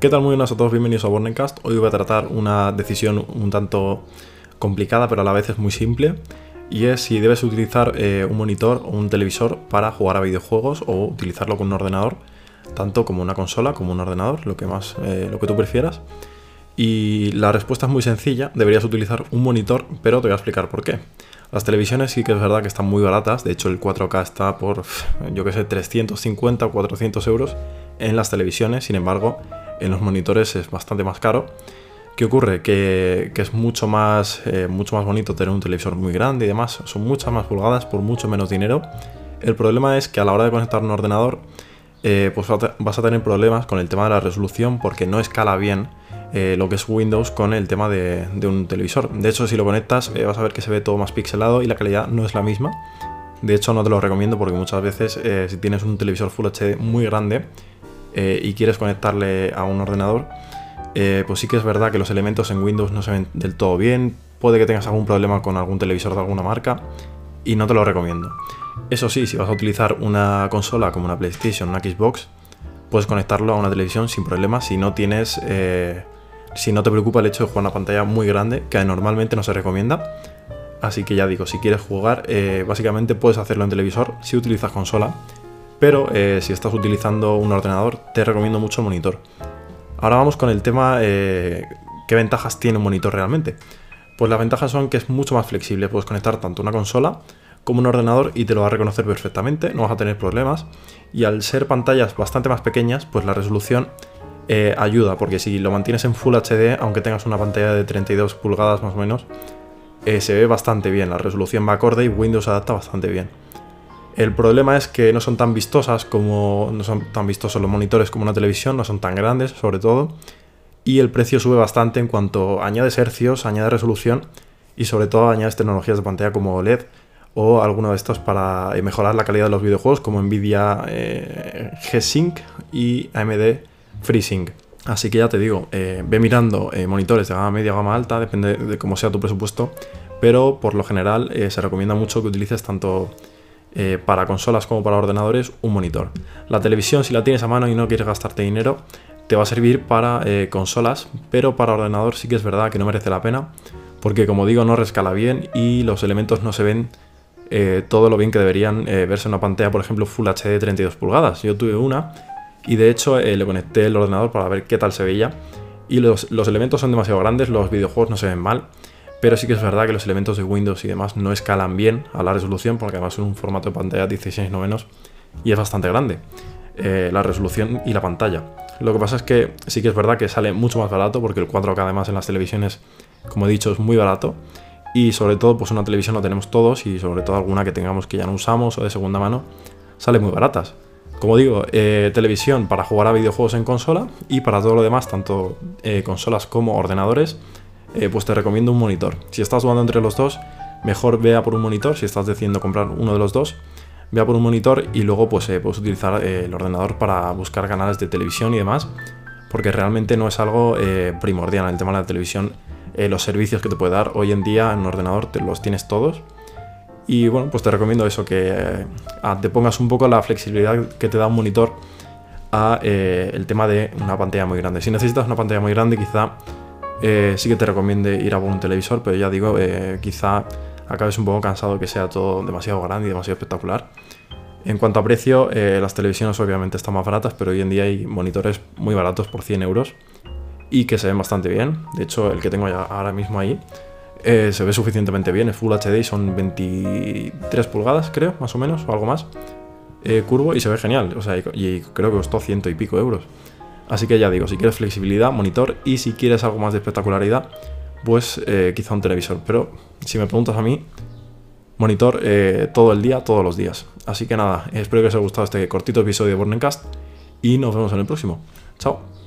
¿Qué tal? Muy buenas a todos, bienvenidos a Bornencast. Hoy voy a tratar una decisión un tanto complicada, pero a la vez es muy simple. Y es si debes utilizar eh, un monitor o un televisor para jugar a videojuegos o utilizarlo con un ordenador, tanto como una consola como un ordenador, lo que más, eh, lo que tú prefieras. Y la respuesta es muy sencilla, deberías utilizar un monitor, pero te voy a explicar por qué. Las televisiones sí que es verdad que están muy baratas, de hecho el 4K está por, yo que sé, 350 o 400 euros en las televisiones, sin embargo, en los monitores es bastante más caro. ¿Qué ocurre? Que, es mucho más, eh, mucho más bonito tener un televisor muy grande y demás. Son muchas más pulgadas por mucho menos dinero. El problema es que a la hora de conectar un ordenador, eh, pues vas a tener problemas con el tema de la resolución porque no escala bien eh, lo que es Windows con el tema de, un televisor. De hecho, si lo conectas, vas a ver que se ve todo más pixelado y la calidad no es la misma. De hecho, no te lo recomiendo porque muchas veces, si tienes un televisor Full HD muy grande, eh, y quieres conectarle a un ordenador, eh, pues sí que es verdad que los elementos en Windows no se ven del todo bien, puede que tengas algún problema con algún televisor de alguna marca y no te lo recomiendo. Eso sí, si vas a utilizar una consola como una PlayStation, una Xbox, puedes conectarlo a una televisión sin problema si no tienes... Eh, si no te preocupa el hecho de jugar una pantalla muy grande, que normalmente no se recomienda. Así que ya digo, si quieres jugar, básicamente puedes hacerlo en televisor si utilizas consola pero eh, si estás utilizando un ordenador, te recomiendo mucho el monitor. Ahora vamos con el tema, eh, ¿qué ventajas tiene un monitor realmente? Pues las ventajas son que es mucho más flexible, puedes conectar tanto una consola como un ordenador y te lo va a reconocer perfectamente, no vas a tener problemas. Y al ser pantallas bastante más pequeñas, pues la resolución eh, ayuda, porque si lo mantienes en Full HD, aunque tengas una pantalla de 32 pulgadas más o menos, se ve bastante bien, la resolución va acorde y Windows adapta bastante bien. El problema es que no son tan vistosas como. no son tan vistosos los monitores como una televisión, no son tan grandes, sobre todo. Y el precio sube bastante en cuanto añades hercios, añades resolución y sobre todo añades tecnologías de pantalla como OLED o alguno de estos para eh, mejorar la calidad de los videojuegos como Nvidia eh, G-Sync y AMD FreeSync. Así que ya te digo, eh, ve mirando monitores de gama media o gama alta, depende de cómo sea tu presupuesto, pero por lo general se recomienda mucho que utilices tanto eh, para consolas como para ordenadores un monitor. La televisión, si la tienes a mano y no quieres gastarte dinero, te va a servir para eh, consolas, pero para ordenador sí que es verdad que no merece la pena, porque como digo, no rescala bien y los elementos no se ven eh, todo lo bien que deberían verse en una pantalla, por ejemplo, Full HD 32 pulgadas. Yo tuve una y de hecho le conecté el ordenador para ver qué tal se veía y los, los elementos son demasiado grandes, los videojuegos no se ven mal pero sí que es verdad que los elementos de Windows y demás no escalan bien a la resolución, porque además es un formato de pantalla 16 novenos y es bastante grande. Eh, la resolución y la pantalla. Lo que pasa es que sí que es verdad que sale mucho más barato, porque el 4K además en las televisiones, como he dicho, es muy barato. Y sobre todo, pues una televisión lo tenemos todos y sobre todo alguna que tengamos que ya no usamos o de segunda mano, sale muy baratas. Como digo, eh, televisión para jugar a videojuegos en consola y para todo lo demás, tanto eh, consolas como ordenadores, eh, pues te recomiendo un monitor. Si estás jugando entre los dos, mejor vea por un monitor. Si estás decidiendo comprar uno de los dos, vea por un monitor y luego pues eh, puedes utilizar eh, el ordenador para buscar canales de televisión y demás, porque realmente no es algo primordial en el tema de la televisión. los servicios que te puede dar hoy en día en un ordenador te los tienes todos. Y bueno, pues te recomiendo eso, que te pongas un poco la flexibilidad que te da un monitor a el tema de una pantalla muy grande. Si necesitas una pantalla muy grande, quizá eh, sí que te recomiende ir a un televisor, pero ya digo, eh, quizá acabes un poco cansado que sea todo demasiado grande y demasiado espectacular. En cuanto a precio, eh, las televisiones obviamente están más baratas, pero hoy en día hay monitores muy baratos por 100 euros y que se ven bastante bien. De hecho, el que tengo ahora mismo ahí se ve suficientemente bien. Es Full HD y son 23 pulgadas, creo, más o menos, o algo más. curvo y se ve genial. O sea, y creo que costó ciento y pico euros. Así que ya digo, si quieres flexibilidad, monitor y si quieres algo más de espectacularidad, pues eh, quizá un televisor. Pero si me preguntas a mí, monitor eh, todo el día, todos los días. Así que nada, espero que os haya gustado este cortito episodio de Bornencast y nos vemos en el próximo. Chao.